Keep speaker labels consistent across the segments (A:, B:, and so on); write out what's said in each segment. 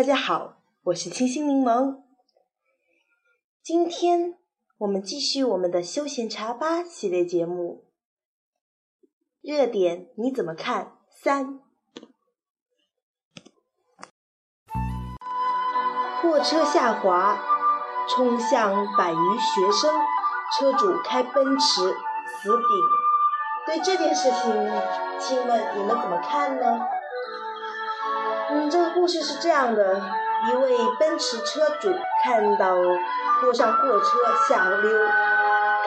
A: 大家好，我是清新柠檬。今天我们继续我们的休闲茶吧系列节目，热点你怎么看？三，货车下滑，冲向百余学生，车主开奔驰死顶。对这件事情，亲们你们怎么看呢？嗯，这个故事是这样的：一位奔驰车主看到过上货车下溜，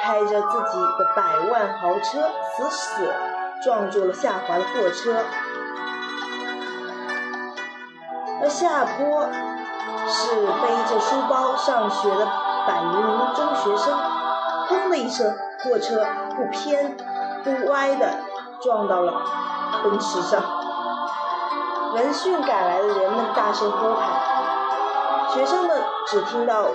A: 开着自己的百万豪车死死撞住了下滑的货车，而下坡是背着书包上学的百余名中学生，砰的一声，货车不偏不歪的撞到了奔驰上。闻讯赶来的人们大声呼喊，学生们只听到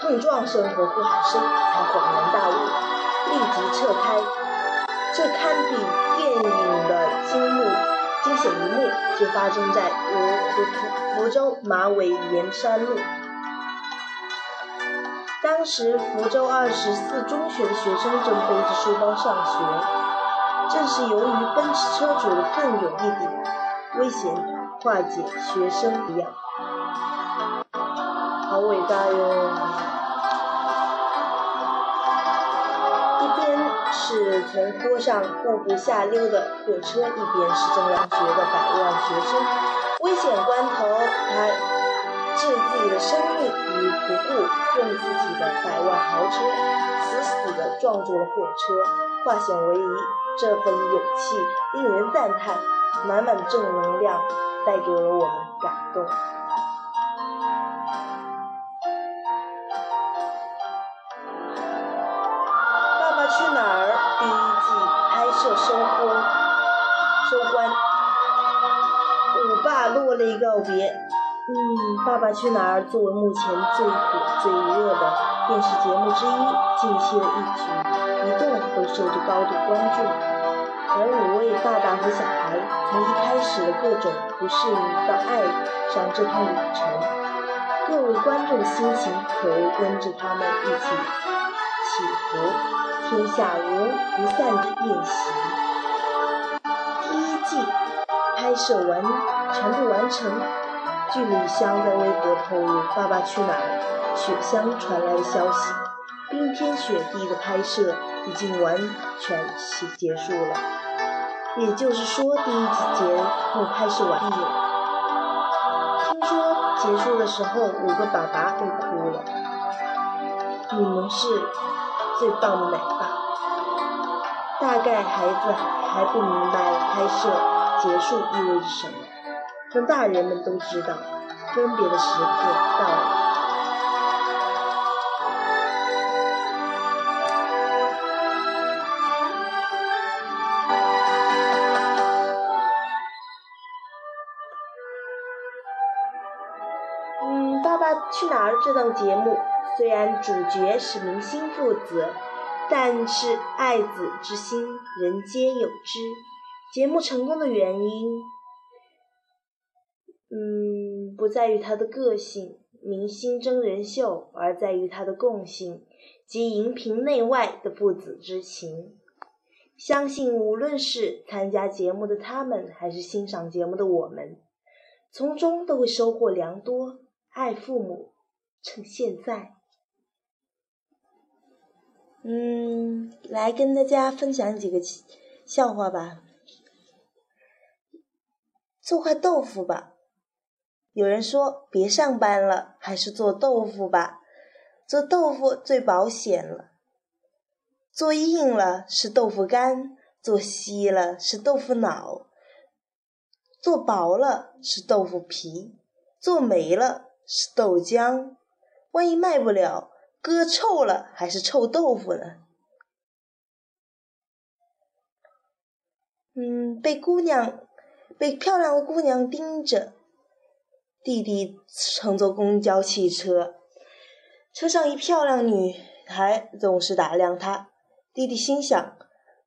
A: 碰撞声和呼喊声，才恍然大悟，立即撤开。这堪比电影的惊幕惊险一幕，就发生在福福福州马尾盐山路。当时福州二十四中学的学生正背着书包上学。正是由于奔驰车主的奋勇一顶，危险化解学生一样，好伟大哟！一边是从坡上步步下溜的货车，一边是正要学的百万学生。危险关头，他置自己的生命于不顾，用自己的百万豪车死死地撞住了货车，化险为夷。这份勇气令人赞叹，满满的正能量带给了我们感动。《爸爸去哪儿》第一季拍摄收官，收官，五爸落泪告别。嗯，《爸爸去哪儿》作为目前最火最热的电视节目之一，近期的一举一动都受着高度关注。而五位爸爸和小孩从一开始的各种不适应到爱上这趟旅程，各位观众的心情可谓跟着他们一起起伏。天下无不散的宴席。第一季拍摄完全部完成，据李湘在微博透露，《爸爸去哪儿》雪乡传来的消息，冰天雪地的拍摄已经完全结束了。也就是说，第一集节目拍摄完毕了。听说结束的时候，五个爸爸都哭了。你们是最棒的奶爸。大概孩子还不明白拍摄结束意味着什么，让大人们都知道，分别的时刻到了。嗯，《爸爸去哪儿这档节目虽然主角是明星父子，但是爱子之心人皆有之。节目成功的原因，嗯，不在于他的个性明星真人秀，而在于他的共性及荧屏内外的父子之情。相信无论是参加节目的他们，还是欣赏节目的我们，从中都会收获良多。爱父母，趁现在。嗯，来跟大家分享几个笑话吧。做块豆腐吧。有人说别上班了，还是做豆腐吧。做豆腐最保险了。做硬了是豆腐干，做稀了是豆腐脑，做薄了是豆腐皮，做没了。是豆浆，万一卖不了，割臭了还是臭豆腐呢？嗯，被姑娘，被漂亮的姑娘盯着，弟弟乘坐公交汽车，车上一漂亮女孩总是打量他，弟弟心想，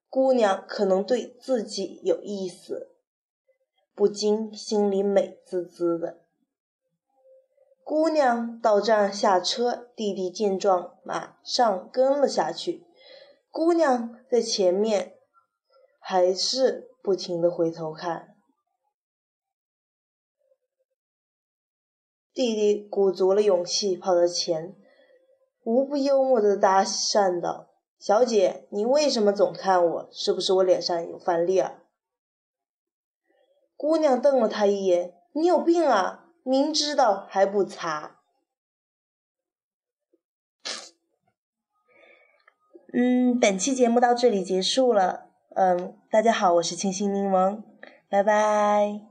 A: 姑娘可能对自己有意思。不禁心里美滋滋的。姑娘到站下车，弟弟见状，马上跟了下去。姑娘在前面，还是不停的回头看。弟弟鼓足了勇气跑到前，无不幽默的搭讪道：“小姐，你为什么总看我？是不是我脸上有翻裂？”姑娘瞪了他一眼：“你有病啊！明知道还不擦。”嗯，本期节目到这里结束了。嗯，大家好，我是清新柠檬，拜拜。